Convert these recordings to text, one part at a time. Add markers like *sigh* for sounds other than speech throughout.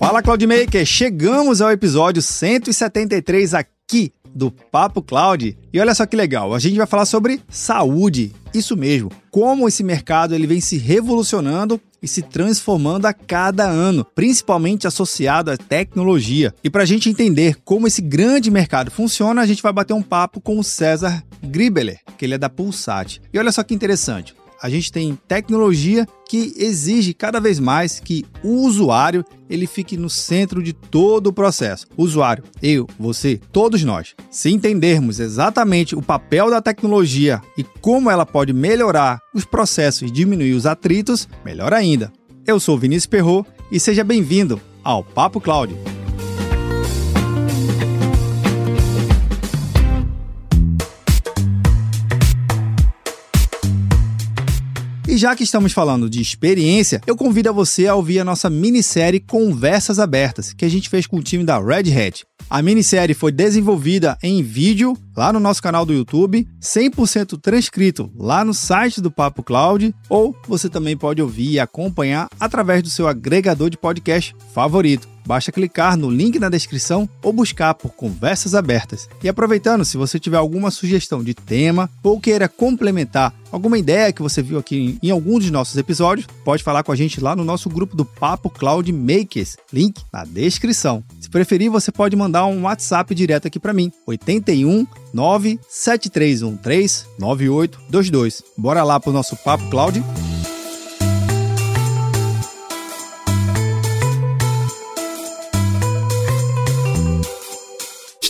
Fala Cloudmaker, chegamos ao episódio 173 aqui do Papo Cloud. E olha só que legal, a gente vai falar sobre saúde. Isso mesmo, como esse mercado ele vem se revolucionando e se transformando a cada ano, principalmente associado à tecnologia. E para a gente entender como esse grande mercado funciona, a gente vai bater um papo com o César Gribeler, que ele é da Pulsat. E olha só que interessante, a gente tem tecnologia que exige cada vez mais que o usuário ele fique no centro de todo o processo. O usuário, eu, você, todos nós. Se entendermos exatamente o papel da tecnologia e como ela pode melhorar os processos e diminuir os atritos, melhor ainda. Eu sou Vinícius Perro e seja bem-vindo ao Papo Cloud. Já que estamos falando de experiência, eu convido a você a ouvir a nossa minissérie Conversas Abertas, que a gente fez com o time da Red Hat. A minissérie foi desenvolvida em vídeo lá no nosso canal do YouTube, 100% transcrito lá no site do Papo Cloud, ou você também pode ouvir e acompanhar através do seu agregador de podcast favorito. Basta clicar no link na descrição ou buscar por Conversas Abertas. E aproveitando, se você tiver alguma sugestão de tema ou queira complementar alguma ideia que você viu aqui em algum dos nossos episódios, pode falar com a gente lá no nosso grupo do Papo Cloud Makers, link na descrição. Se preferir, você pode mandar um WhatsApp direto aqui para mim, 81 97313 9822. Bora lá pro nosso Papo Cloud.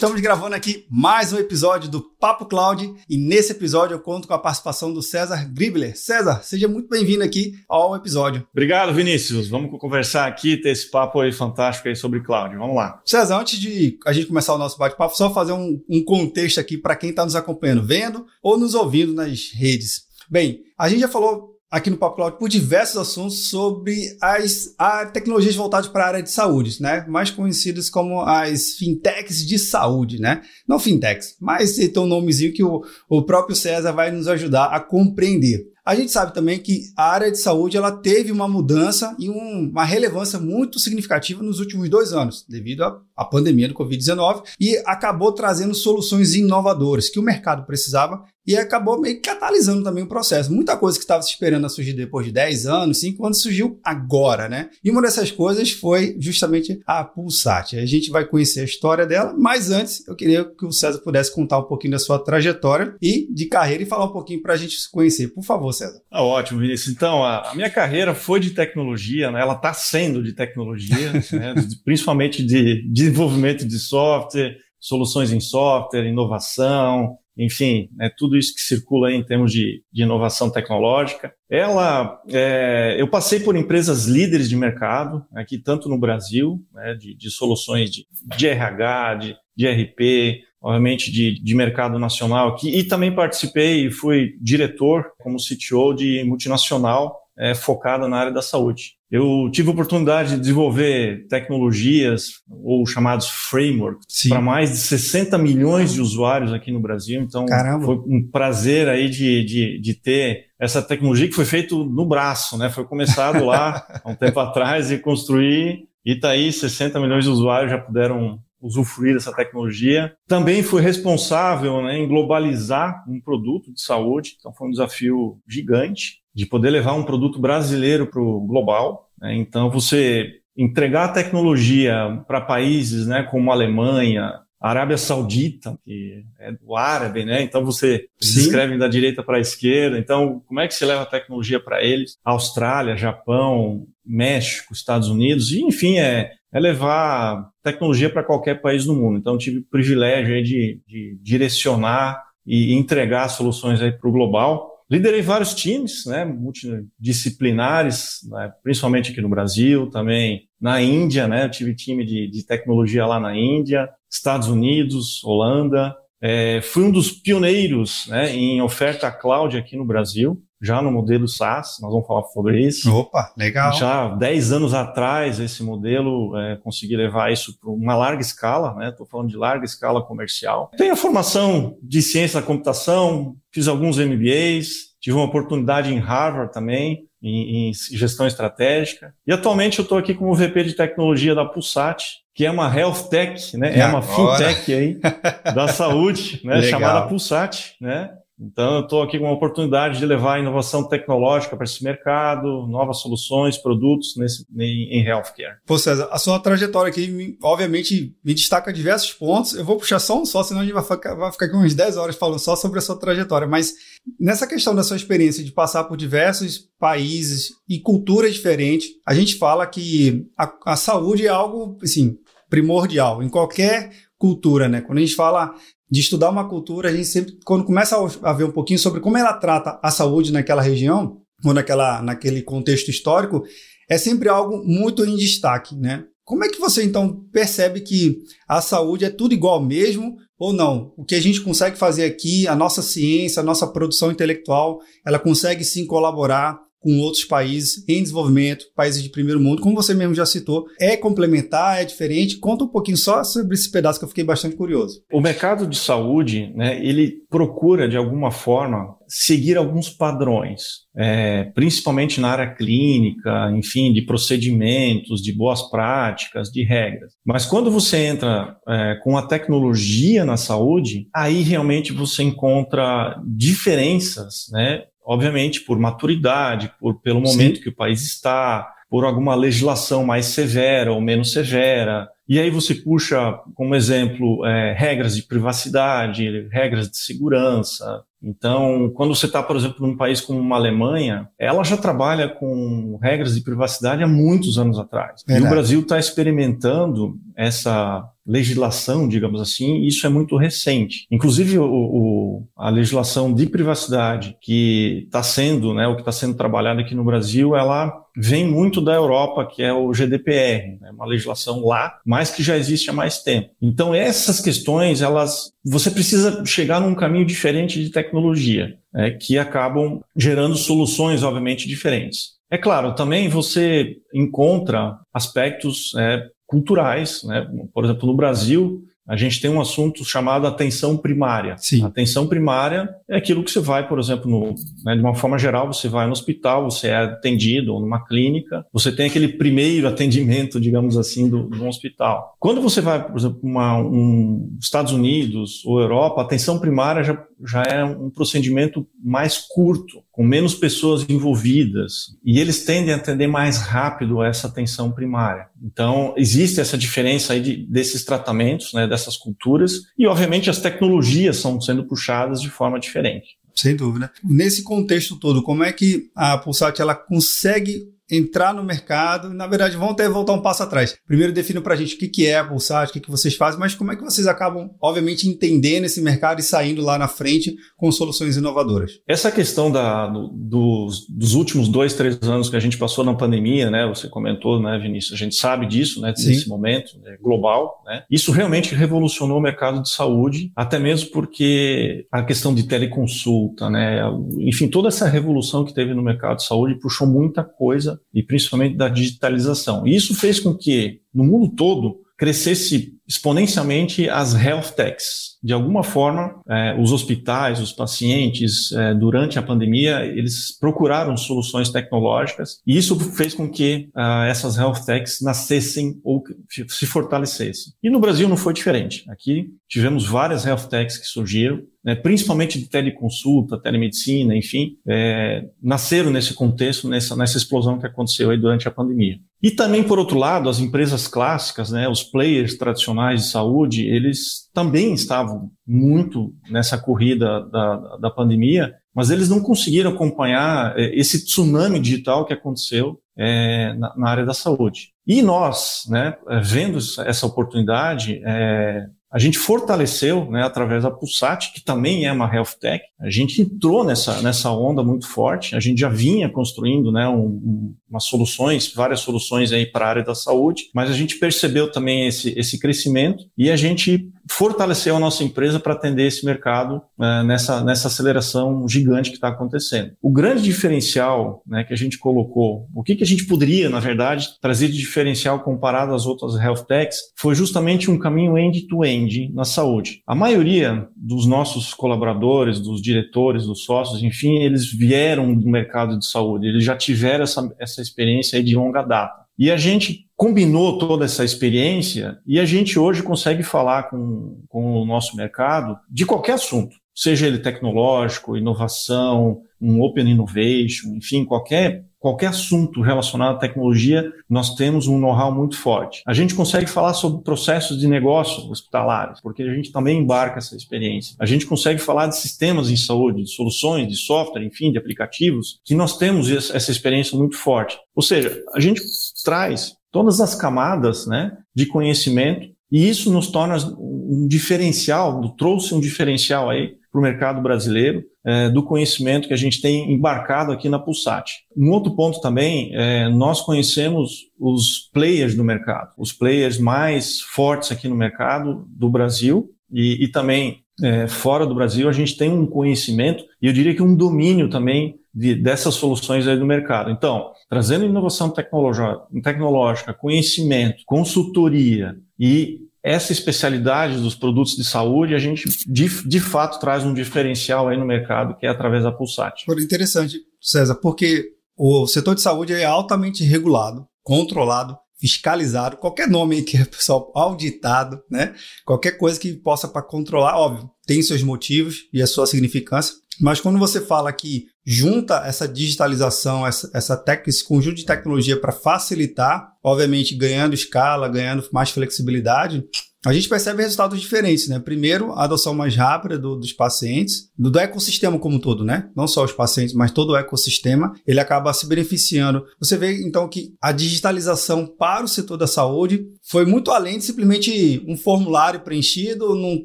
Estamos gravando aqui mais um episódio do Papo Cloud e nesse episódio eu conto com a participação do César Gribler. César, seja muito bem-vindo aqui ao episódio. Obrigado, Vinícius. Vamos conversar aqui, ter esse papo aí fantástico aí sobre cloud. Vamos lá. César, antes de a gente começar o nosso bate-papo, só fazer um, um contexto aqui para quem está nos acompanhando, vendo ou nos ouvindo nas redes. Bem, a gente já falou aqui no Papo Cloud por diversos assuntos sobre as a tecnologias voltadas para a área de saúde, né? Mais conhecidas como as fintechs de saúde, né? Não fintechs, mas tem um nomezinho que o, o próprio César vai nos ajudar a compreender. A gente sabe também que a área de saúde ela teve uma mudança e um, uma relevância muito significativa nos últimos dois anos, devido à pandemia do Covid-19, e acabou trazendo soluções inovadoras que o mercado precisava e acabou meio que catalisando também o processo. Muita coisa que estava se esperando a surgir depois de 10 anos, 5 anos, surgiu agora, né? E uma dessas coisas foi justamente a Pulsat. A gente vai conhecer a história dela, mas antes eu queria que o César pudesse contar um pouquinho da sua trajetória e de carreira e falar um pouquinho para a gente se conhecer. Por favor, César. Ah, ótimo, Vinícius. Então, a, minha carreira foi de tecnologia, né? ela está sendo de tecnologia, *laughs* né? principalmente de desenvolvimento de software, soluções em software, inovação, enfim, né, tudo isso que circula em termos de, de inovação tecnológica. Ela, é, eu passei por empresas líderes de mercado, aqui tanto no Brasil, né, de, de, soluções de, de RH, de, de RP, obviamente de, de mercado nacional aqui, e também participei e fui diretor como CTO de multinacional é, focada na área da saúde. Eu tive a oportunidade de desenvolver tecnologias ou chamados frameworks para mais de 60 milhões de usuários aqui no Brasil. Então, Caramba. foi um prazer aí de, de, de ter essa tecnologia que foi feito no braço, né? Foi começado lá *laughs* há um tempo atrás e construir e tá aí 60 milhões de usuários já puderam usufruir dessa tecnologia. Também fui responsável né, em globalizar um produto de saúde, então foi um desafio gigante de poder levar um produto brasileiro para o global. Né? Então, você entregar a tecnologia para países né, como a Alemanha, a Arábia Saudita, que é do árabe, né? Então você se escreve da direita para a esquerda. Então, como é que se leva a tecnologia para eles? Austrália, Japão, México, Estados Unidos, e enfim, é, é levar tecnologia para qualquer país do mundo. Então, tive o privilégio de, de direcionar e entregar soluções aí para o global. Liderei vários times, né, multidisciplinares, né, principalmente aqui no Brasil, também na Índia, né, eu tive time de, de tecnologia lá na Índia, Estados Unidos, Holanda. É, fui um dos pioneiros né, em oferta cloud aqui no Brasil já no modelo SaaS, nós vamos falar sobre isso. Opa, legal. Já 10 anos atrás, esse modelo, é, consegui levar isso para uma larga escala, né? Estou falando de larga escala comercial. Tenho a formação de ciência da computação, fiz alguns MBAs, tive uma oportunidade em Harvard também, em, em gestão estratégica. E atualmente eu estou aqui como VP de tecnologia da Pulsat, que é uma health tech, né? É, uma fintech aí *laughs* da saúde, né? chamada Pulsat, né? Então, eu estou aqui com uma oportunidade de levar inovação tecnológica para esse mercado, novas soluções, produtos nesse, em healthcare. Pô, César, a sua trajetória aqui, obviamente, me destaca diversos pontos. Eu vou puxar só um só, senão a gente vai ficar, vai ficar aqui umas 10 horas falando só sobre a sua trajetória. Mas nessa questão da sua experiência de passar por diversos países e culturas diferentes, a gente fala que a, a saúde é algo, assim, primordial em qualquer cultura, né? Quando a gente fala de estudar uma cultura, a gente sempre, quando começa a ver um pouquinho sobre como ela trata a saúde naquela região, ou naquela, naquele contexto histórico, é sempre algo muito em destaque, né? Como é que você então percebe que a saúde é tudo igual mesmo ou não? O que a gente consegue fazer aqui, a nossa ciência, a nossa produção intelectual, ela consegue sim colaborar com outros países em desenvolvimento, países de primeiro mundo, como você mesmo já citou, é complementar, é diferente. Conta um pouquinho só sobre esse pedaço que eu fiquei bastante curioso. O mercado de saúde, né, ele procura de alguma forma seguir alguns padrões, é, principalmente na área clínica, enfim, de procedimentos, de boas práticas, de regras. Mas quando você entra é, com a tecnologia na saúde, aí realmente você encontra diferenças, né, obviamente por maturidade, por, pelo momento Sim. que o país está, por alguma legislação mais severa ou menos severa. E aí você puxa como exemplo é, regras de privacidade, regras de segurança. Então, quando você está, por exemplo, num país como uma Alemanha, ela já trabalha com regras de privacidade há muitos anos atrás. Verdade. E o Brasil está experimentando essa legislação, digamos assim, isso é muito recente. Inclusive, o, o, a legislação de privacidade que está sendo, né, o que está sendo trabalhado aqui no Brasil, ela vem muito da Europa, que é o GDPR, né, uma legislação lá, mas que já existe há mais tempo. Então, essas questões, elas, você precisa chegar num caminho diferente de tecnologia, né, que acabam gerando soluções, obviamente, diferentes. É claro, também você encontra aspectos é, culturais, né? Por exemplo, no Brasil, a gente tem um assunto chamado atenção primária. Sim. atenção primária é aquilo que você vai, por exemplo, no, né, de uma forma geral, você vai no hospital, você é atendido ou numa clínica, você tem aquele primeiro atendimento, digamos assim, do, do hospital. Quando você vai, por exemplo, para um Estados Unidos ou Europa, a atenção primária já, já é um procedimento mais curto, com menos pessoas envolvidas, e eles tendem a atender mais rápido essa atenção primária. Então, existe essa diferença aí de, desses tratamentos, né, dessas culturas, e obviamente as tecnologias são sendo puxadas de forma diferente. Sem dúvida. Nesse contexto todo, como é que a Pulsat ela consegue entrar no mercado. Na verdade, vamos até voltar um passo atrás. Primeiro, defina para a gente o que, que é a Pulsar, o que, que vocês fazem, mas como é que vocês acabam, obviamente, entendendo esse mercado e saindo lá na frente com soluções inovadoras? Essa questão da, do, dos, dos, últimos dois, três anos que a gente passou na pandemia, né? Você comentou, né, Vinícius? A gente sabe disso, né? Nesse momento né, global, né? Isso realmente revolucionou o mercado de saúde, até mesmo porque a questão de teleconsulta, né? Enfim, toda essa revolução que teve no mercado de saúde puxou muita coisa e principalmente da digitalização. E isso fez com que, no mundo todo, crescesse exponencialmente as health techs. De alguma forma, eh, os hospitais, os pacientes, eh, durante a pandemia, eles procuraram soluções tecnológicas e isso fez com que ah, essas health techs nascessem ou se fortalecessem. E no Brasil não foi diferente. Aqui tivemos várias health techs que surgiram, né, principalmente de teleconsulta, telemedicina, enfim, é, nasceram nesse contexto, nessa, nessa explosão que aconteceu aí durante a pandemia. E também, por outro lado, as empresas clássicas, né, os players tradicionais de saúde, eles também estavam muito nessa corrida da, da pandemia, mas eles não conseguiram acompanhar é, esse tsunami digital que aconteceu é, na, na, área da saúde. E nós, né, vendo essa oportunidade, é, a gente fortaleceu, né, através da Pulsat, que também é uma health tech. A gente entrou nessa, nessa onda muito forte. A gente já vinha construindo, né, um, um, umas soluções, várias soluções aí para a área da saúde, mas a gente percebeu também esse, esse crescimento e a gente fortaleceu a nossa empresa para atender esse mercado uh, nessa, nessa aceleração gigante que está acontecendo. O grande diferencial né, que a gente colocou, o que, que a gente poderia, na verdade, trazer de diferencial comparado às outras health techs, foi justamente um caminho end-to-end -end na saúde. A maioria dos nossos colaboradores, dos diretores, dos sócios, enfim, eles vieram do mercado de saúde, eles já tiveram essa, essa experiência de longa data. E a gente combinou toda essa experiência e a gente hoje consegue falar com, com o nosso mercado de qualquer assunto, seja ele tecnológico, inovação, um open innovation, enfim, qualquer qualquer assunto relacionado à tecnologia, nós temos um know-how muito forte. A gente consegue falar sobre processos de negócio hospitalares, porque a gente também embarca essa experiência. A gente consegue falar de sistemas em saúde, de soluções, de software, enfim, de aplicativos, que nós temos essa experiência muito forte. Ou seja, a gente traz todas as camadas né, de conhecimento e isso nos torna um diferencial, trouxe um diferencial aí para o mercado brasileiro é, do conhecimento que a gente tem embarcado aqui na Pulsat. Um outro ponto também, é, nós conhecemos os players do mercado, os players mais fortes aqui no mercado do Brasil e, e também é, fora do Brasil, a gente tem um conhecimento e eu diria que um domínio também de, dessas soluções aí do mercado. Então, trazendo inovação tecnológica, conhecimento, consultoria e essa especialidade dos produtos de saúde, a gente de, de fato traz um diferencial aí no mercado, que é através da Pulsat. Interessante, César, porque o setor de saúde é altamente regulado, controlado, fiscalizado, qualquer nome que é pessoal auditado, né? Qualquer coisa que possa para controlar, óbvio, tem seus motivos e a sua significância, mas quando você fala que junta essa digitalização, essa, essa esse conjunto de tecnologia para facilitar, obviamente ganhando escala, ganhando mais flexibilidade, a gente percebe resultados diferentes, né? Primeiro, a adoção mais rápida do, dos pacientes, do, do, ecossistema como um todo, né? Não só os pacientes, mas todo o ecossistema, ele acaba se beneficiando. Você vê, então, que a digitalização para o setor da saúde foi muito além de simplesmente um formulário preenchido num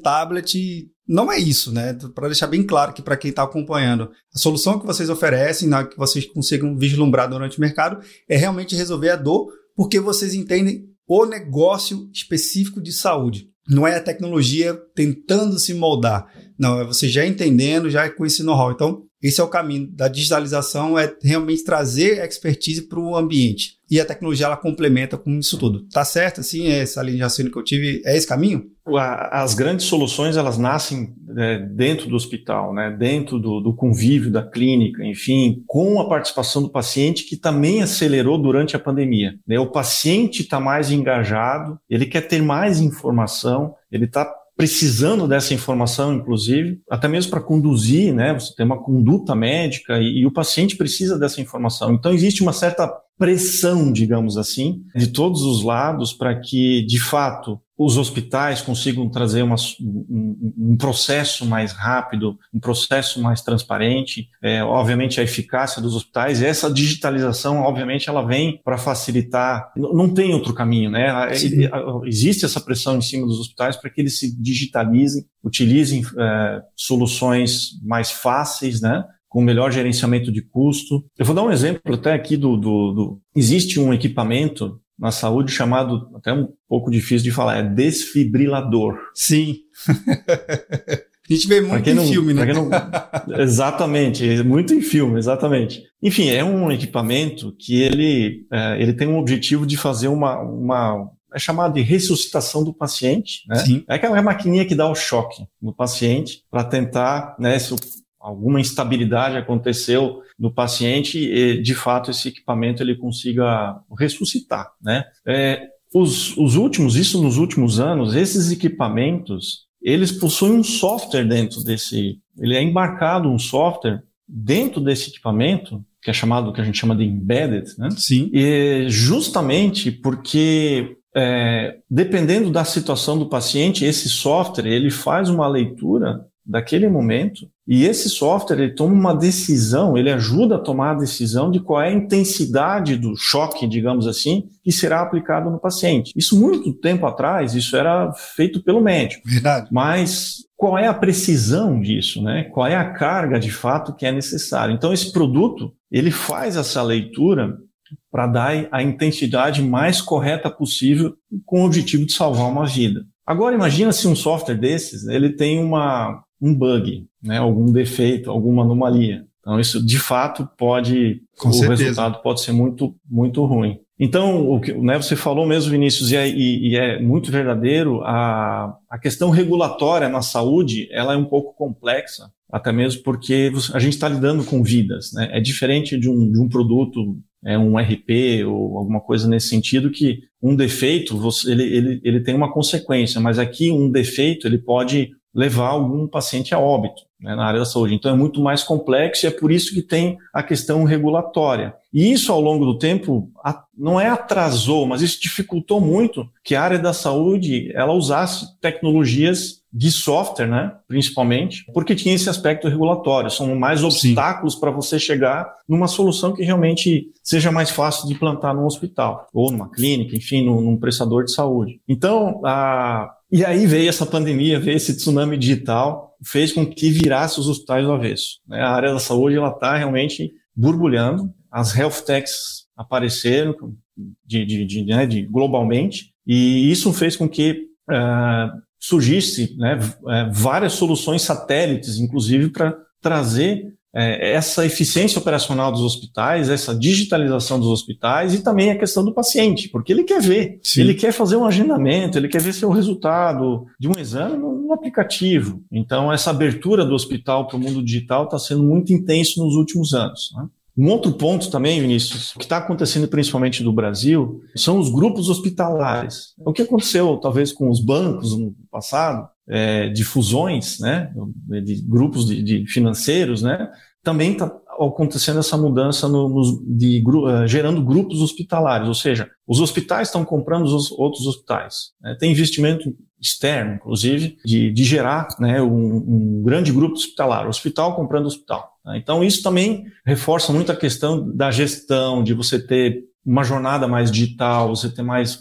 tablet não é isso, né? Para deixar bem claro que para quem está acompanhando, a solução que vocês oferecem, que vocês consigam vislumbrar durante o mercado, é realmente resolver a dor, porque vocês entendem o negócio específico de saúde. Não é a tecnologia tentando se moldar. Não, é você já entendendo, já com esse know-how. Então, esse é o caminho da digitalização, é realmente trazer expertise para o ambiente. E a tecnologia ela complementa com isso tudo. Tá certo? Assim, essa linha de raciocínio que eu tive, é esse caminho? As grandes soluções, elas nascem é, dentro do hospital, né? dentro do, do, convívio, da clínica, enfim, com a participação do paciente, que também acelerou durante a pandemia. Né? O paciente está mais engajado, ele quer ter mais informação, ele está precisando dessa informação, inclusive, até mesmo para conduzir, né? Você tem uma conduta médica e, e, o paciente precisa dessa informação. Então, existe uma certa pressão, digamos assim, de todos os lados para que, de fato, os hospitais consigam trazer uma, um, um, processo mais rápido, um processo mais transparente, é, obviamente a eficácia dos hospitais, essa digitalização, obviamente, ela vem para facilitar, não tem outro caminho, né? Existe essa pressão em cima dos hospitais para que eles se digitalizem, utilizem é, soluções mais fáceis, né? Com melhor gerenciamento de custo. Eu vou dar um exemplo até aqui do, do, do, Existe um equipamento na saúde chamado, até um pouco difícil de falar, é desfibrilador. Sim. *laughs* A gente vê muito em não, filme, né? Não... *laughs* exatamente, muito em filme, exatamente. Enfim, é um equipamento que ele, é, ele tem um objetivo de fazer uma, uma é chamado de ressuscitação do paciente, né? Sim. É aquela maquininha que dá o choque no paciente para tentar, né, se o alguma instabilidade aconteceu no paciente e, de fato, esse equipamento ele consiga ressuscitar, né? É, os, os últimos, isso nos últimos anos, esses equipamentos, eles possuem um software dentro desse, ele é embarcado um software dentro desse equipamento, que é chamado, que a gente chama de embedded, né? Sim. E justamente porque é, dependendo da situação do paciente, esse software ele faz uma leitura daquele momento e esse software ele toma uma decisão, ele ajuda a tomar a decisão de qual é a intensidade do choque, digamos assim, que será aplicado no paciente. Isso muito tempo atrás, isso era feito pelo médico. Verdade. Mas qual é a precisão disso, né? Qual é a carga de fato que é necessária? Então esse produto, ele faz essa leitura para dar a intensidade mais correta possível com o objetivo de salvar uma vida. Agora imagina se um software desses ele tem uma, um bug, né, algum defeito, alguma anomalia. Então isso de fato pode, Com o certeza. resultado pode ser muito muito ruim. Então, o que né, você falou mesmo, Vinícius, e é, e, e é, muito verdadeiro, a, a questão regulatória na saúde ela é um pouco complexa, até mesmo porque a gente está lidando com vidas. Né? É diferente de um, de um produto, é um RP ou alguma coisa nesse sentido, que um defeito você, ele, ele, ele tem uma consequência, mas aqui um defeito ele pode levar algum paciente a óbito né, na área da saúde. Então é muito mais complexo e é por isso que tem a questão regulatória. E isso, ao longo do tempo, não é atrasou, mas isso dificultou muito que a área da saúde ela usasse tecnologias de software, né, principalmente, porque tinha esse aspecto regulatório. São mais obstáculos para você chegar numa solução que realmente seja mais fácil de implantar no hospital, ou numa clínica, enfim, num, num prestador de saúde. Então, a, e aí veio essa pandemia, veio esse tsunami digital, fez com que virasse os hospitais do avesso. Né? A área da saúde ela está realmente borbulhando, as health techs apareceram de, de, de, né, de globalmente, e isso fez com que uh, surgisse né, é, várias soluções satélites, inclusive, para trazer é, essa eficiência operacional dos hospitais, essa digitalização dos hospitais e também a questão do paciente, porque ele quer ver, Sim. ele quer fazer um agendamento, ele quer ver seu resultado de um exame no, aplicativo. Então, essa abertura do hospital para o mundo digital está sendo muito intenso nos últimos anos. Né? Um outro ponto também, Vinícius, que está acontecendo principalmente no Brasil, são os grupos hospitalares. O que aconteceu, talvez, com os bancos no passado, é, de fusões, né, de grupos de, de financeiros, né, também está acontecendo essa mudança no, no, de, uh, gerando grupos hospitalares, ou seja, os hospitais estão comprando os outros hospitais. Né? Tem investimento externo, inclusive, de, de gerar né, um, um, grande grupo hospitalar, hospital comprando hospital. Né? Então, isso também reforça muito a questão da gestão, de você ter uma jornada mais digital, você ter mais,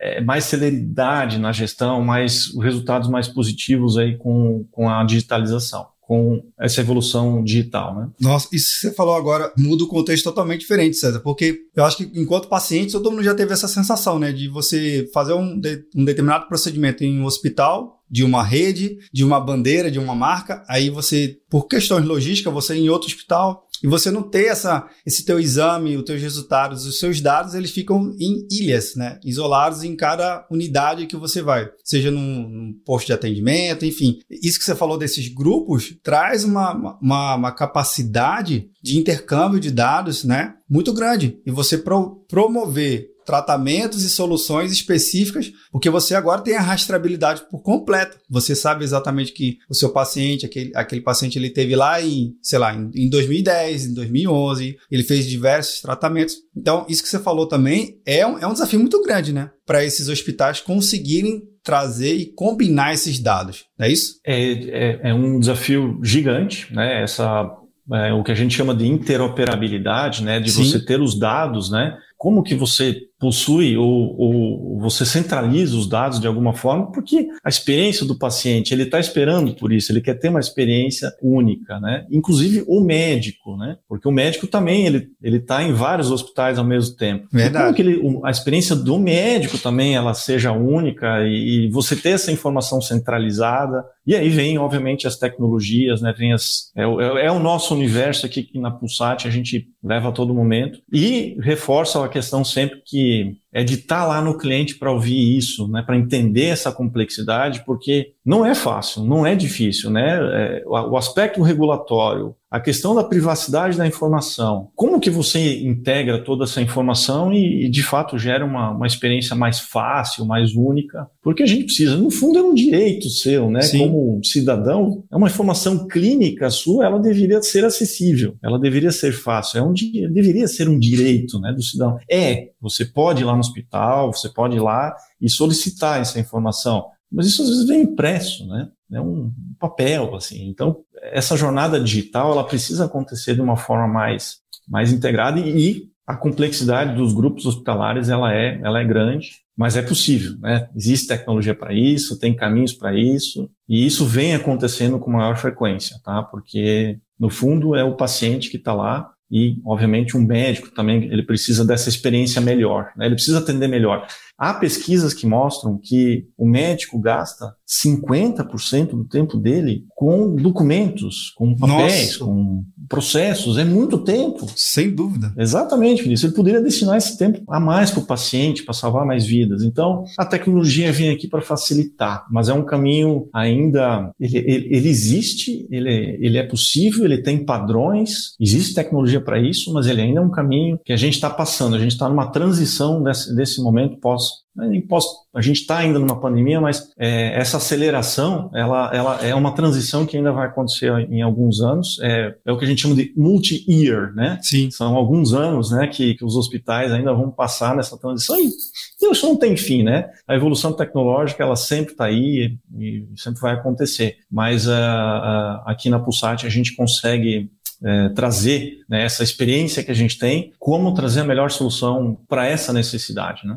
é, mais celeridade na gestão, mais resultados mais positivos aí com, com a digitalização com essa evolução digital, né? Nossa, isso que você falou agora muda o contexto totalmente diferente, César, porque eu acho que enquanto paciente todo mundo já teve essa sensação, né, de você fazer um, de, um determinado procedimento em um hospital, de uma rede, de uma bandeira, de uma marca, aí você, por questões logísticas, você em outro hospital, e você não ter essa, esse teu exame, os teus resultados, os seus dados, eles ficam em ilhas, né? Isolados em cada unidade que você vai, seja num, num posto de atendimento, enfim. Isso que você falou desses grupos traz uma, uma, uma capacidade de intercâmbio de dados, né? Muito grande. E você pro, promover tratamentos e soluções específicas, porque você agora tem a rastreabilidade por completo. Você sabe exatamente que o seu paciente, aquele, aquele paciente, ele teve lá em, sei lá, em, em 2010, em 2011, ele fez diversos tratamentos. Então, isso que você falou também é um, é um desafio muito grande, né? Para esses hospitais conseguirem trazer e combinar esses dados, não é isso? É, é, é um desafio gigante, né? Essa é, o que a gente chama de interoperabilidade, né? De Sim. você ter os dados, né? Como que você possui ou, ou, você centraliza os dados de alguma forma, porque a experiência do paciente, ele está esperando por isso, ele quer ter uma experiência única, né? Inclusive o médico, né? Porque o médico também, ele ele está em vários hospitais ao mesmo tempo. Verdade. Como que ele, a experiência do médico também, ela seja única e, e, você ter essa informação centralizada. E aí vem, obviamente, as tecnologias, né? Vem as, é, é, é o nosso universo aqui que na Pulsat a gente leva a todo momento e reforça a questão sempre que é de estar tá lá no cliente para ouvir isso, né, para entender essa complexidade, porque não é fácil, não é difícil, né? É, o aspecto regulatório, a questão da privacidade da informação, como que você integra toda essa informação e, e de fato gera uma, uma experiência mais fácil, mais única, porque a gente precisa, no fundo é um direito seu, né? Sim. Como cidadão, é uma informação clínica sua, ela deveria ser acessível, ela deveria ser fácil, é um deveria ser um direito, né, do cidadão. É, você pode ir lá no hospital, você pode ir lá e solicitar essa informação. Mas isso às vezes vem impresso, né? É um papel, assim. Então, essa jornada digital, ela precisa acontecer de uma forma mais, mais integrada e, a complexidade dos grupos hospitalares, ela é, ela é grande, mas é possível, né? Existe tecnologia para isso, tem caminhos para isso, e isso vem acontecendo com maior frequência, tá? Porque, no fundo, é o paciente que está lá e, obviamente, um médico também, ele precisa dessa experiência melhor, né? ele precisa atender melhor. Há pesquisas que mostram que o médico gasta 50% do tempo dele com documentos, com papéis, Nossa. com processos. É muito tempo. Sem dúvida. Exatamente, Vinícius. Ele poderia destinar esse tempo a mais para o paciente, para salvar mais vidas. Então, a tecnologia vem aqui para facilitar, mas é um caminho ainda. Ele, ele, ele existe, ele, ele é possível, ele tem padrões, existe tecnologia para isso, mas ele ainda é um caminho que a gente está passando. A gente está numa transição desse, desse momento pós a gente está ainda numa pandemia, mas é, essa aceleração, ela, ela é uma transição que ainda vai acontecer em alguns anos. É, é o que a gente chama de multi-year, né? Sim. São alguns anos, né, que, que os hospitais ainda vão passar nessa transição e isso não tem fim, né? A evolução tecnológica, ela sempre está aí e sempre vai acontecer. Mas uh, uh, aqui na Pulsat a gente consegue é, trazer né, essa experiência que a gente tem, como trazer a melhor solução para essa necessidade. Né?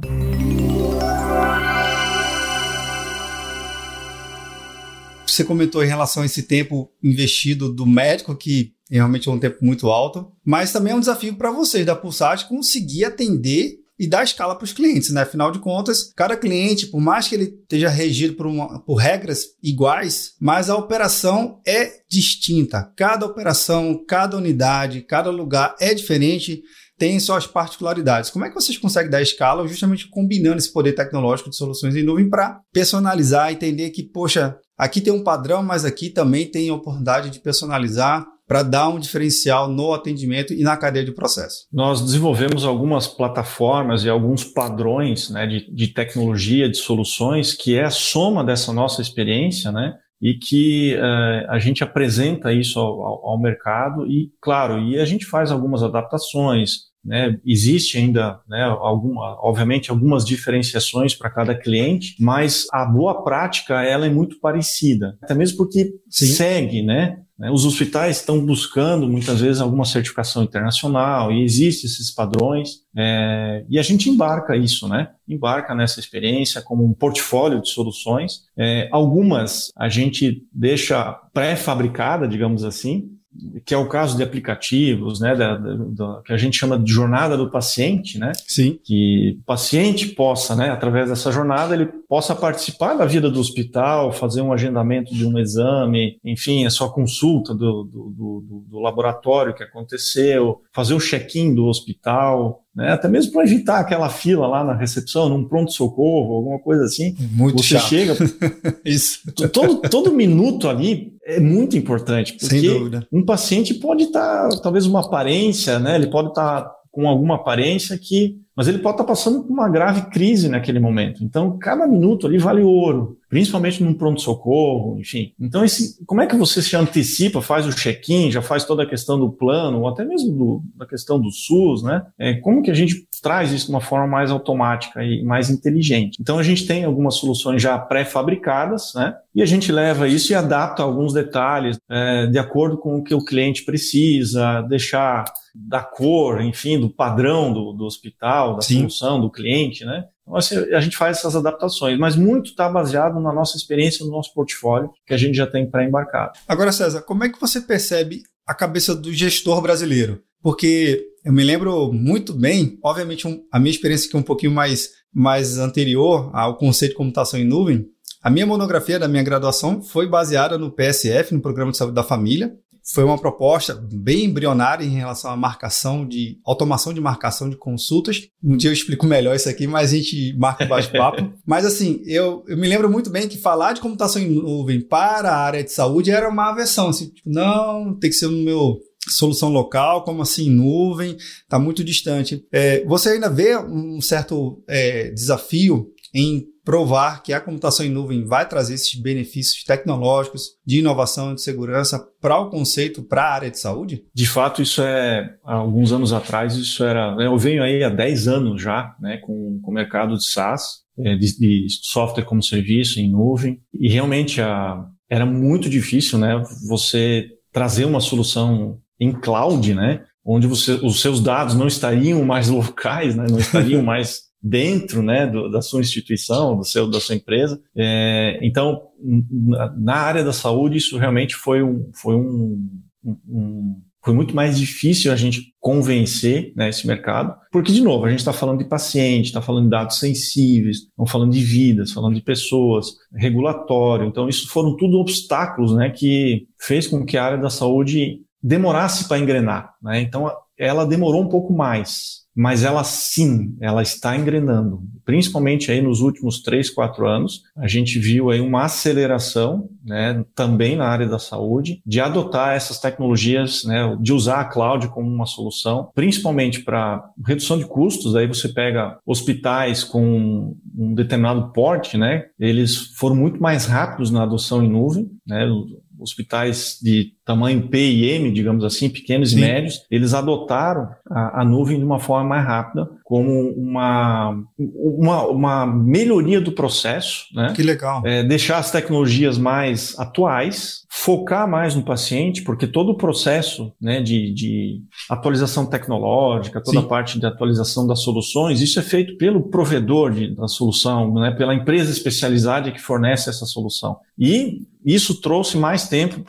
Você comentou em relação a esse tempo investido do médico, que realmente é um tempo muito alto, mas também é um desafio para vocês da Pulsat conseguir atender e dar escala para os clientes, né? Afinal de contas, cada cliente, por mais que ele esteja regido por, uma, por regras iguais, mas a operação é distinta. Cada operação, cada unidade, cada lugar é diferente tem suas particularidades. Como é que vocês conseguem dar escala justamente combinando esse poder tecnológico de soluções em nuvem para personalizar, entender que, poxa, aqui tem um padrão, mas aqui também tem oportunidade de personalizar para dar um diferencial no atendimento e na cadeia de processo? Nós desenvolvemos algumas plataformas e alguns padrões né, de, de tecnologia, de soluções, que é a soma dessa nossa experiência, né? e que uh, a gente apresenta isso ao, ao, ao, mercado e, claro, e a gente faz algumas adaptações, né? Existe ainda, né, alguma, obviamente, algumas diferenciações para cada cliente, mas a boa prática ela é muito parecida, até mesmo porque Sim. segue, né? Né? Os hospitais estão buscando muitas vezes alguma certificação internacional e existem esses padrões é, e a gente embarca isso, né? Embarca nessa experiência como um portfólio de soluções. É, algumas a gente deixa pré-fabricada, digamos assim, que é o caso de aplicativos, né, da, da, da, que a gente chama de jornada do paciente, né? Sim. Que o paciente possa, né, através dessa jornada, ele possa participar da vida do hospital, fazer um agendamento de um exame, enfim, a sua consulta do, do, do, do laboratório que aconteceu, fazer o check-in do hospital, né? Até mesmo para evitar aquela fila lá na recepção, num pronto-socorro, alguma coisa assim. Muito Você chato. chega. *laughs* Isso. Todo, todo minuto ali é muito importante. Porque um paciente pode estar, tá, talvez, uma aparência, né? Ele pode estar tá com alguma aparência que. Mas ele pode estar tá passando por uma grave crise naquele momento. Então, cada minuto ali vale ouro principalmente num pronto-socorro, enfim. Então, esse, como é que você se antecipa, faz o check-in, já faz toda a questão do plano, ou até mesmo do, da questão do SUS, né? É, como que a gente traz isso de uma forma mais automática e mais inteligente? Então, a gente tem algumas soluções já pré-fabricadas, né? E a gente leva isso e adapta alguns detalhes é, de acordo com o que o cliente precisa, deixar da cor, enfim, do padrão do, do hospital, da Sim. solução do cliente, né? Então, assim, a gente faz essas adaptações, mas muito está baseado na nossa experiência, no nosso portfólio, que a gente já tem pré-embarcado. Agora, César, como é que você percebe a cabeça do gestor brasileiro? Porque eu me lembro muito bem, obviamente, um, a minha experiência aqui é um pouquinho mais, mais anterior ao conceito de computação em nuvem. A minha monografia da minha graduação foi baseada no PSF, no Programa de Saúde da Família, foi uma proposta bem embrionária em relação à marcação de automação de marcação de consultas. Um dia eu explico melhor isso aqui, mas a gente marca o bate-papo. *laughs* mas assim, eu, eu me lembro muito bem que falar de computação em nuvem para a área de saúde era uma aversão. Assim, tipo, não, tem que ser no meu solução local, como assim, nuvem, está muito distante. É, você ainda vê um certo é, desafio em provar que a computação em nuvem vai trazer esses benefícios tecnológicos de inovação e de segurança para o conceito, para a área de saúde? De fato, isso é, há alguns anos atrás, isso era, eu venho aí há 10 anos já, né, com, com o mercado de SaaS, é, de, de, software como serviço em nuvem, e realmente a, era muito difícil, né, você trazer uma solução em cloud, né, onde você, os seus dados não estariam mais *laughs* locais, né, não estariam mais dentro né, do, da sua instituição, do seu, da sua empresa. É, então, na área da saúde, isso realmente foi um, foi um, um, foi muito mais difícil a gente convencer né, esse mercado, porque, de novo, a gente está falando de paciente, está falando de dados sensíveis, estamos falando de vidas, falando de pessoas, regulatório. Então, isso foram tudo obstáculos né, que fez com que a área da saúde demorasse para engrenar. Né? Então, ela demorou um pouco mais mas ela sim, ela está engrenando. Principalmente aí nos últimos três, quatro anos, a gente viu aí uma aceleração, né, também na área da saúde, de adotar essas tecnologias, né, de usar a cloud como uma solução, principalmente para redução de custos. Aí você pega hospitais com um determinado porte, né, eles foram muito mais rápidos na adoção em nuvem, né, hospitais de tamanho P e M, digamos assim, pequenos Sim. e médios, eles adotaram a, a, nuvem de uma forma mais rápida, como uma, uma, uma melhoria do processo. Né? Que legal. É, deixar as tecnologias mais atuais, focar mais no paciente, porque todo o processo né, de, de atualização tecnológica, toda Sim. a parte de atualização das soluções, isso é feito pelo provedor de, da solução, né, pela empresa especializada que fornece essa solução. E isso trouxe mais tempo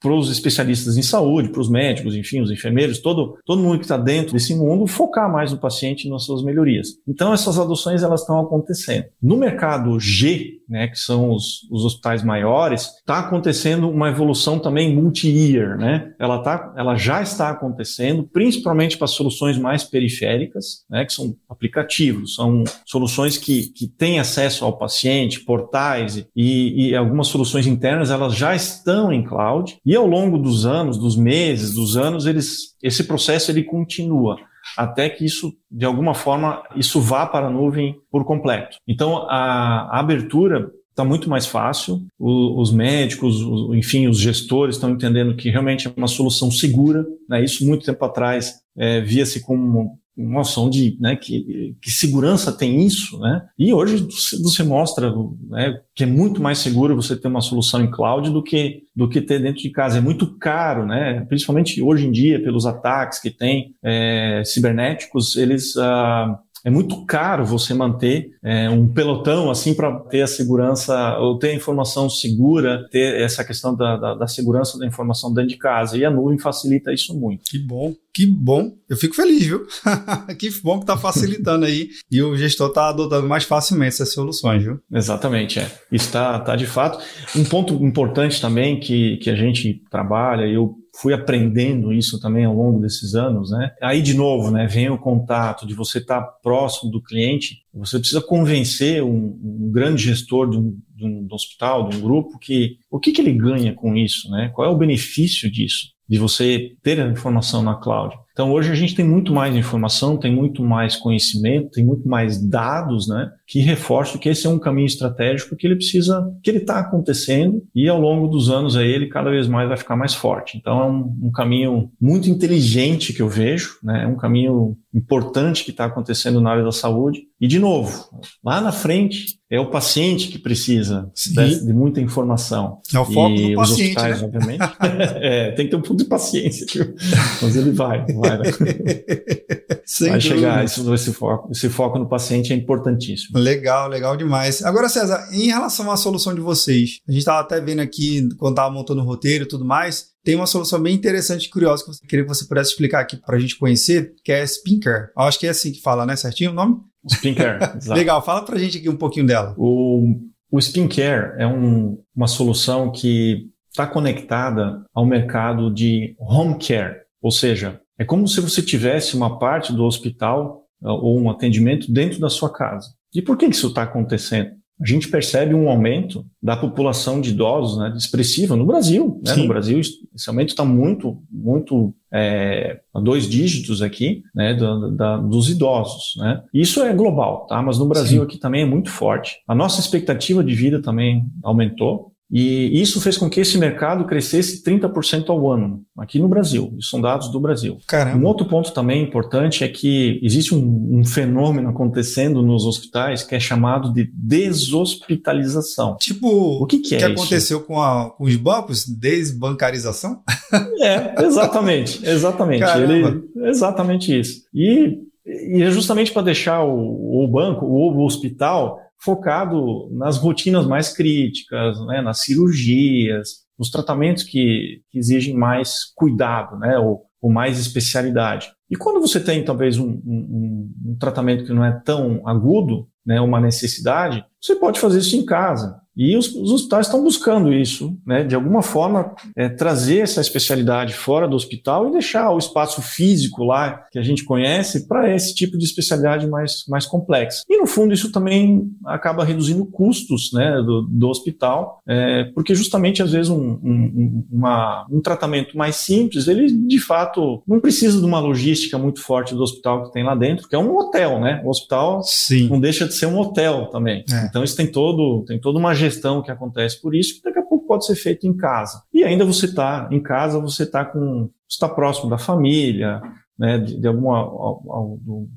para os especialistas em saúde, para os médicos, enfim, os enfermeiros, todo, todo mundo que está dentro desse mundo, focar mais no paciente e nas suas melhorias. Então, essas adoções elas estão acontecendo. No mercado G, né, que são os, os hospitais maiores, está acontecendo uma evolução também multi-year. Né? Ela, tá, ela já está acontecendo, principalmente para soluções mais periféricas, né, que são aplicativos, são soluções que, que têm acesso ao paciente, portais e, e algumas soluções internas, elas já estão em cloud. E ao longo dos anos, dos meses, dos anos, eles, esse processo ele continua até que isso, de alguma forma, isso vá para a nuvem por completo. Então, a, a abertura está muito mais fácil. O, os médicos, o, enfim, os gestores estão entendendo que realmente é uma solução segura. Né? Isso muito tempo atrás é, via-se como noção de né, que, que, segurança tem isso, né? E hoje você mostra né, que é muito mais seguro você ter uma solução em cloud do que do que ter dentro de casa. É muito caro, né? Principalmente hoje em dia pelos ataques que tem é, cibernéticos, eles ah, é muito caro você manter é, um pelotão assim para ter a segurança ou ter a informação segura, ter essa questão da, da, da, segurança da informação dentro de casa. E a nuvem facilita isso muito. Que bom, que bom. Eu fico feliz, viu? *laughs* que bom que está facilitando aí e o gestor está adotando mais facilmente essas soluções, viu? Exatamente, é. Isso está tá de fato. Um ponto importante também que, que a gente trabalha, eu fui aprendendo isso também ao longo desses anos, né? Aí de novo, né, vem o contato de você estar tá próximo do cliente. Você precisa convencer um, um grande gestor de um, de um, hospital, de um grupo, que o que, que ele ganha com isso, né? Qual é o benefício disso? De você ter a informação na cloud. Então hoje a gente tem muito mais informação, tem muito mais conhecimento, tem muito mais dados, né, que reforçam que esse é um caminho estratégico que ele precisa, que ele está acontecendo e ao longo dos anos aí ele cada vez mais vai ficar mais forte. Então é um, um caminho muito inteligente que eu vejo, né, é um caminho importante que está acontecendo na área da saúde. E, de novo, lá na frente é o paciente que precisa de, de, muita informação. É o foco e do paciente, hospitais, né? obviamente. *laughs* *laughs* é, tem que ter um pouco de paciência, viu? mas ele vai, vai, né? *laughs* vai chegar, esse, esse, foco, esse foco no paciente é importantíssimo. Legal, legal demais. Agora, César, em relação à solução de vocês, a gente estava até vendo aqui, quando estava montando o roteiro e tudo mais, tem uma solução bem interessante e curiosa que eu queria que você pudesse explicar aqui para a gente conhecer, que é Spinker. Eu acho que é assim que fala, né? Certinho o nome? Spinker. *laughs* Legal, fala para a gente aqui um pouquinho dela. O, o Spincare é um, uma solução que está conectada ao mercado de home care, ou seja, é como se você tivesse uma parte do hospital uh, ou um atendimento dentro da sua casa. E por que isso está acontecendo? A gente percebe um aumento da população de idosos né, expressiva no Brasil. Né? No Brasil, esse aumento está muito, muito é, a dois dígitos aqui né, da, da, dos idosos. Né? Isso é global, tá? mas no Brasil Sim. aqui também é muito forte. A nossa expectativa de vida também aumentou. E isso fez com que esse mercado crescesse 30% ao ano, aqui no Brasil. Isso são dados do Brasil. Caramba. Um outro ponto também importante é que existe um, um, fenômeno acontecendo nos hospitais que é chamado de deshospitalização. Tipo, o que, que é que isso? aconteceu com, a, com, os bancos? Desbancarização? *laughs* É, exatamente. Exatamente. Ele, exatamente isso. E, e é justamente para deixar o, o banco, o hospital, focado nas rotinas mais críticas, né, nas cirurgias, nos tratamentos que, que exigem mais cuidado, né, ou, com mais especialidade. E quando você tem talvez um, um, um tratamento que não é tão agudo, né, uma necessidade, você pode fazer isso em casa. E os, os hospitais estão buscando isso, né, de alguma forma é, trazer essa especialidade fora do hospital e deixar o espaço físico lá que a gente conhece para esse tipo de especialidade mais, mais complexa. E no fundo isso também acaba reduzindo custos né, do, do hospital, é, porque justamente às vezes um, um, uma, um tratamento mais simples, ele de fato não precisa de uma logística muito forte do hospital que tem lá dentro, que é um hotel, né? O hospital Sim. não deixa de ser um hotel também. É. Então isso tem todo, tem toda uma gestão que acontece por isso, que daqui a pouco pode ser feito em casa. E ainda você está em casa, você está com está próximo da família, né, de, de, alguma,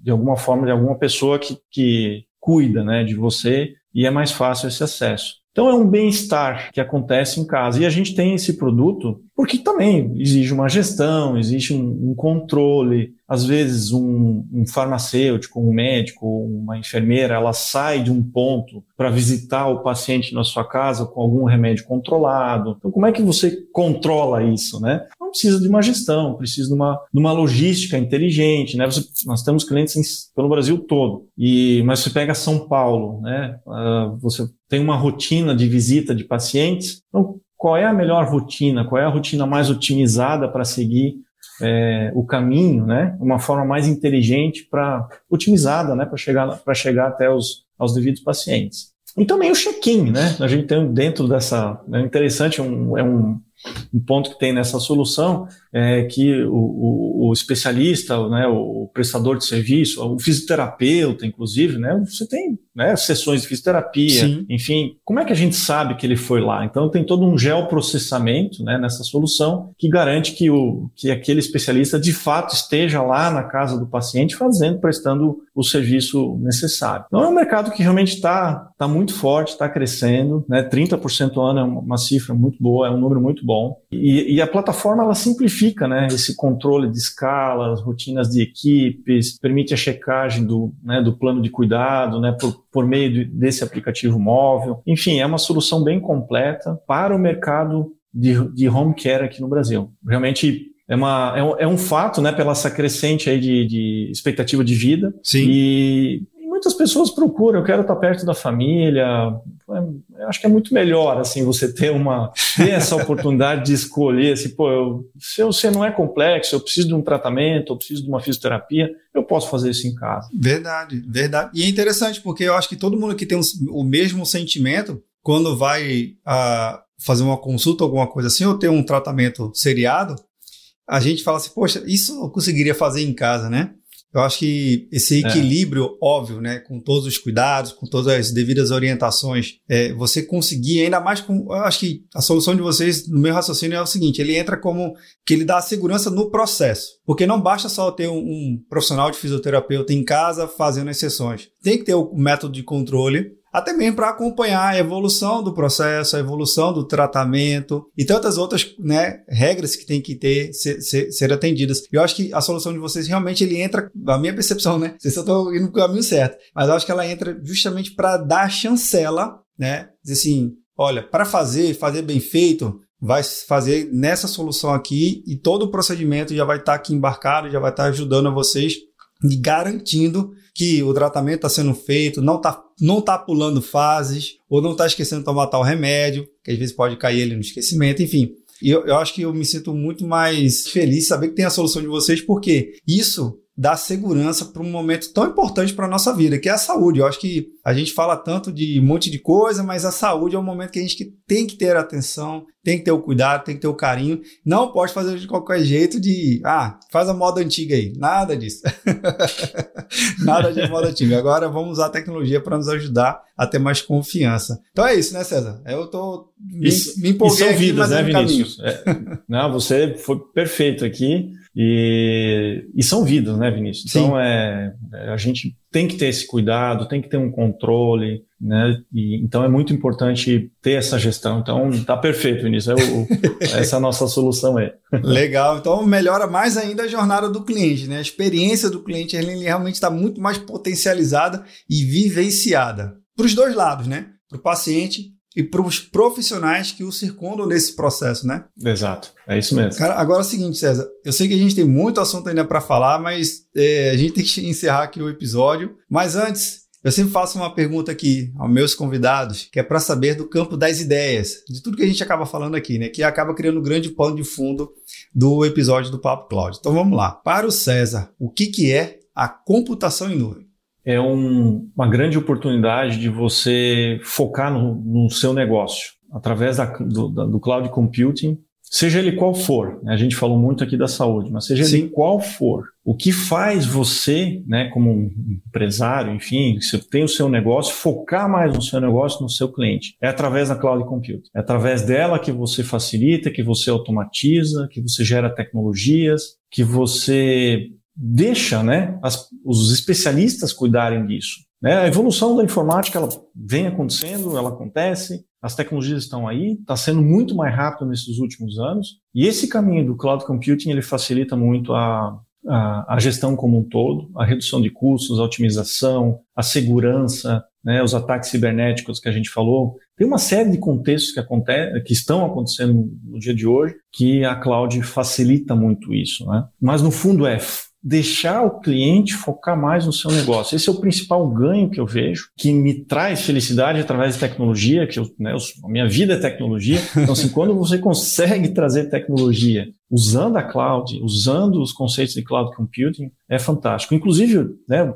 de alguma forma, de alguma pessoa que, que cuida né, de você e é mais fácil esse acesso. Então é um bem-estar que acontece em casa. E a gente tem esse produto porque também exige uma gestão, existe um, um controle. Às vezes um, um, farmacêutico, um médico, uma enfermeira, ela sai de um ponto para visitar o paciente na sua casa com algum remédio controlado. Então como é que você controla isso, né? Precisa de uma gestão, precisa de uma, de uma logística inteligente, né? Você, nós temos clientes em, pelo Brasil todo. E mas você pega São Paulo, né? Uh, você tem uma rotina de visita de pacientes. Então qual é a melhor rotina, qual é a rotina mais otimizada para seguir é, o caminho, né? Uma forma mais inteligente para otimizada, né? Para chegar para chegar até os aos devidos pacientes. E também o check-in, né? A gente tem dentro dessa é interessante um, é um um ponto que tem nessa solução é que o, o, o especialista, né, o prestador de serviço, o fisioterapeuta, inclusive, né, você tem né, sessões de fisioterapia, Sim. enfim, como é que a gente sabe que ele foi lá? Então tem todo um geoprocessamento né, nessa solução que garante que, o, que aquele especialista de fato esteja lá na casa do paciente fazendo, prestando o serviço necessário. Então é um mercado que realmente está tá muito forte, está crescendo, né, 30% ao ano é uma cifra muito boa, é um número muito bom. E, e, a plataforma ela simplifica né, esse controle de escalas, rotinas de equipes, permite a checagem do, né, do plano de cuidado né, por, por meio de, desse aplicativo móvel. Enfim, é uma solução bem completa para o mercado de, de home care aqui no Brasil. Realmente é, uma, é, um, é um fato, né, pela essa crescente aí de, de expectativa de vida. Sim. E, muitas pessoas procuram, eu quero estar perto da família. Eu acho que é muito melhor assim você ter uma ter essa oportunidade de escolher, assim, pô, eu, se você não é complexo, eu preciso de um tratamento, eu preciso de uma fisioterapia, eu posso fazer isso em casa. Verdade, verdade. E é interessante porque eu acho que todo mundo que tem o mesmo sentimento quando vai a, ah, fazer uma consulta, alguma coisa assim, ou ter um tratamento seriado, a gente fala assim, poxa, isso eu conseguiria fazer em casa, né? Eu acho que esse é. equilíbrio, é. óbvio, né, com todos os cuidados, com todas as devidas orientações, é, você conseguir, ainda mais com. Eu acho que a solução de vocês, no meu raciocínio, é o seguinte: ele entra como que ele dá segurança no processo. Porque não basta só ter um, um profissional de fisioterapeuta em casa fazendo as sessões. Tem que ter o método de controle até mesmo para acompanhar a evolução do processo, a evolução do tratamento e tantas outras né, regras que tem que ter ser, ser, ser, atendidas. Eu acho que a solução de vocês realmente ele entra, a minha percepção, né? Sei se estou indo no caminho certo, mas eu acho que ela entra justamente para dar chancela, né? Dizer assim, olha, para fazer, fazer bem feito, vai fazer nessa solução aqui e todo o procedimento já vai estar tá aqui embarcado, já vai estar tá ajudando a vocês e garantindo que o tratamento está sendo feito, não está não tá pulando fases, ou não está esquecendo de tomar tal remédio, que às vezes pode cair ele no esquecimento, enfim. E eu, eu acho que eu me sinto muito mais feliz saber que tem a solução de vocês, porque isso dá segurança para um momento tão importante para a nossa vida, que é a saúde. Eu acho que a gente fala tanto de um monte de coisa, mas a saúde é um momento que a gente tem que ter atenção, tem que ter o cuidado, tem que ter o carinho. Não pode fazer de qualquer jeito de, ah, faz a moda antiga aí. Nada disso. *laughs* Nada de moda antiga. Agora vamos usar a tecnologia para nos ajudar a ter mais confiança. Então é isso, né, César? Eu tô me, isso, me empolguei são aqui, vidas, né, Vinícius? É, não, você foi perfeito aqui. E, e são vidas, né, Vinícius? Sim. Então, é, é, a gente tem que ter esse cuidado, tem que ter um controle, né? E, então, é muito importante ter essa gestão. Então, tá perfeito, Vinícius. É o, *laughs* essa é a nossa solução aí. Legal. Então, melhora mais ainda a jornada do cliente, né? A experiência do cliente ele realmente está muito mais potencializada e vivenciada. Para os dois lados, né? Para o paciente e para os profissionais que o circundam nesse processo, né? Exato, é isso mesmo. Cara, agora é o seguinte, César, eu sei que a gente tem muito assunto ainda para falar, mas é, a gente tem que *laughs* encerrar aqui o episódio. Mas antes, eu sempre faço uma pergunta aqui aos meus convidados, que é para saber do campo das ideias, de tudo que a gente acaba falando aqui, né? Que acaba criando um grande pano de fundo do episódio do Papo Cloud. Então vamos lá. Para o César, o que, que é a computação em nuvem? É um, uma grande oportunidade de você focar no, no seu negócio através da, do, do, cloud computing, seja ele qual for. Né? A gente falou muito aqui da saúde, mas seja Sim. ele qual for. O que faz você, né, como um empresário, enfim, você tem o seu negócio, focar mais no seu negócio, no seu cliente, é através da cloud computing. É através dela que você facilita, que você automatiza, que você gera tecnologias, que você deixa né, as, os especialistas cuidarem disso. Né? A evolução da informática ela vem acontecendo, ela acontece, as tecnologias estão aí, está sendo muito mais rápido nesses últimos anos, e esse caminho do cloud computing ele facilita muito a, a, a gestão como um todo, a redução de custos, a otimização, a segurança, né, os ataques cibernéticos que a gente falou. Tem uma série de contextos que, acontece, que estão acontecendo no dia de hoje que a cloud facilita muito isso. Né? Mas no fundo é deixar o cliente focar mais no seu negócio. Esse é o principal ganho que eu vejo, que me traz felicidade através de tecnologia, que eu, né, eu, a minha vida é tecnologia. Então, assim, *laughs* quando você consegue trazer tecnologia usando a cloud, usando os conceitos de cloud computing, é fantástico. Inclusive, né,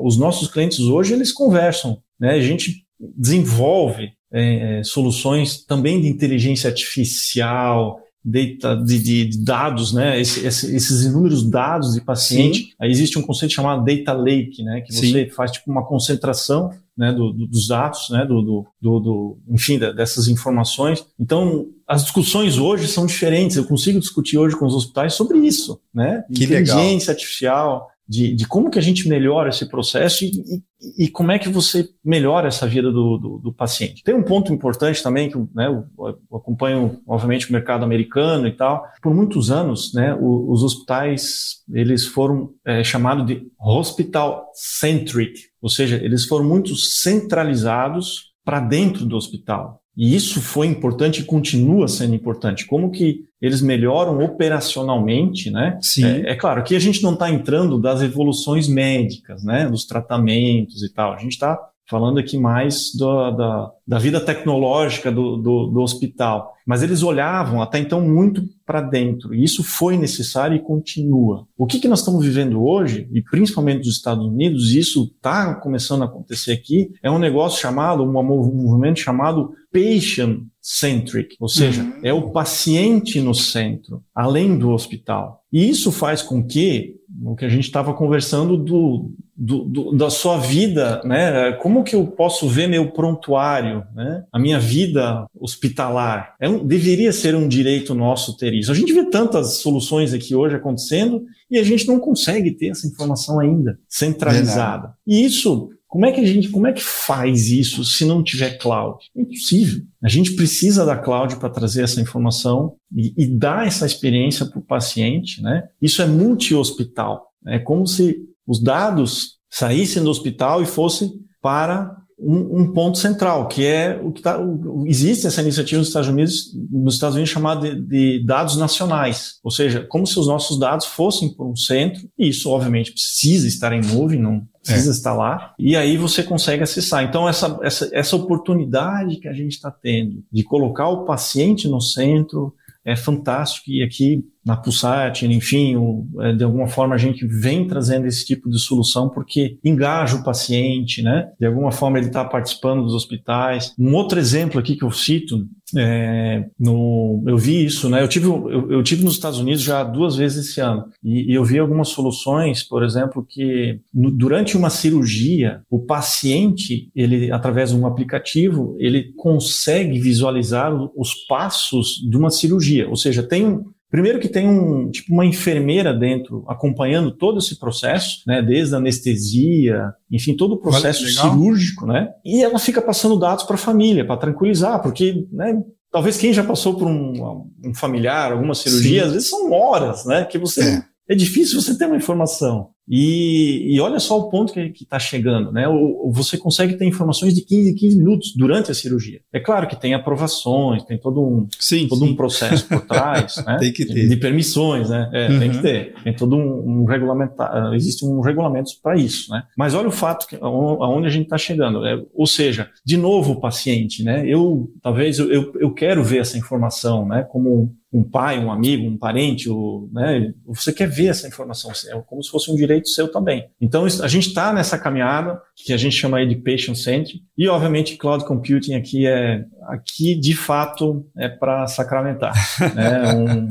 os nossos clientes hoje, eles conversam, né, a gente desenvolve é, soluções também de inteligência artificial, data, de, de, dados, né? Esse, esse, esses inúmeros dados de paciente. Sim. Aí existe um conceito chamado data lake, né? Que você Sim. faz tipo uma concentração né, do, do, dos dados, né, do, do, do enfim, da, dessas informações. Então, as discussões hoje são diferentes. Eu consigo discutir hoje com os hospitais sobre isso, né? Que Inteligência legal. artificial, de, de como que a gente melhora esse processo e, e, e como é que você melhora essa vida do, do, do paciente. Tem um ponto importante também que né, eu, eu, acompanho, obviamente, o mercado americano e tal. Por muitos anos, né, os, os hospitais eles foram é, chamados de hospital-centric, ou seja, eles foram muito centralizados para dentro do hospital. E isso foi importante e continua sendo importante. Como que eles melhoram operacionalmente, né? Sim. É, é claro que a gente não está entrando das evoluções médicas, né? Dos tratamentos e tal. A gente está falando aqui mais do, da, da vida tecnológica do, do, do, hospital. Mas eles olhavam até então muito para dentro, e isso foi necessário e continua. O que, que nós estamos vivendo hoje, e principalmente nos Estados Unidos, e isso está começando a acontecer aqui, é um negócio chamado, um movimento chamado patient centric, ou seja, uhum. é o paciente no centro, além do hospital. E isso faz com que o que a gente estava conversando do, do, do, da sua vida, né? Como que eu posso ver meu prontuário, né? A minha vida hospitalar. É um, deveria ser um direito nosso ter isso. A gente vê tantas soluções aqui hoje acontecendo e a gente não consegue ter essa informação ainda centralizada. Verdade. E isso como é que a gente, como é que faz isso se não tiver cloud? É impossível. A gente precisa da cloud para trazer essa informação e, e dar essa experiência para o paciente, né? Isso é multi-hospital. É como se os dados saíssem do hospital e fossem para um, um, ponto central, que é o que tá, o, existe essa iniciativa nos Estados Unidos, nos Estados Unidos chamada de, de, dados nacionais, ou seja, como se os nossos dados fossem por um centro, e isso obviamente precisa estar em nuvem, não precisa é. estar lá, e aí você consegue acessar. Então essa, essa, essa oportunidade que a gente está tendo de colocar o paciente no centro é fantástico e aqui na Pulsat, enfim, é, de alguma forma a gente vem trazendo esse tipo de solução porque engaja o paciente, né? De alguma forma ele está participando dos hospitais. Um outro exemplo aqui que eu cito, é, no, eu vi isso, né? Eu tive, eu, eu, tive nos Estados Unidos já duas vezes esse ano e, e eu vi algumas soluções, por exemplo, que no, durante uma cirurgia o paciente, ele através de um aplicativo, ele consegue visualizar os passos de uma cirurgia, ou seja, tem um Primeiro que tem um, tipo uma enfermeira dentro acompanhando todo esse processo, né, desde a anestesia, enfim, todo o processo cirúrgico, né? E ela fica passando dados para a família, para tranquilizar, porque, né, talvez quem já passou por um, um familiar, alguma cirurgia, Sim. às vezes são horas, né, que você é. é difícil você ter uma informação. E, e olha só o ponto que está chegando, né? O, você consegue ter informações de 15 em 15 minutos durante a cirurgia. É claro que tem aprovações, tem todo um, sim, todo sim. um processo por trás, *laughs* né? tem que ter. De, permissões, né? É, uhum. Tem que uhum. ter. Tem todo um, um regulamento, existe um regulamento para isso, né? Mas olha o fato que, aonde a gente está chegando. É, ou seja, de novo o paciente, né? Eu, talvez, eu, eu, eu quero ver essa informação, né? Como um pai, um amigo, um parente, ou, né, você quer ver essa informação, é como se fosse um direito seu também. Então, a gente está nessa caminhada, que a gente chama aí de patient-centric, e obviamente cloud computing aqui é, aqui de fato é para sacramentar. *laughs* né, um,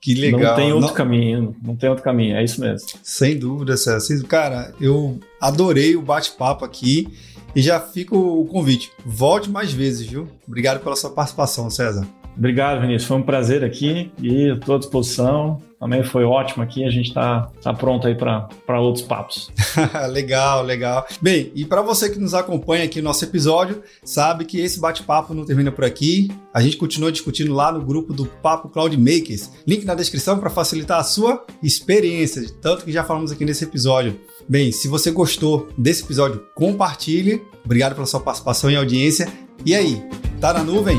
que legal. Não tem outro não... caminho, não tem outro caminho, é isso mesmo. Sem dúvida, César. Cara, eu adorei o bate-papo aqui e já fica o convite. Volte mais vezes, viu? Obrigado pela sua participação, César. Obrigado, Vinícius. Foi um prazer aqui e estou à disposição. Também foi ótimo aqui. A gente está tá pronto aí para outros papos. *laughs* legal, legal. Bem, e para você que nos acompanha aqui no nosso episódio, sabe que esse bate-papo não termina por aqui. A gente continua discutindo lá no grupo do Papo Cloud Makers. Link na descrição para facilitar a sua experiência, tanto que já falamos aqui nesse episódio. Bem, se você gostou desse episódio, compartilhe. Obrigado pela sua participação e audiência. E aí, tá na nuvem?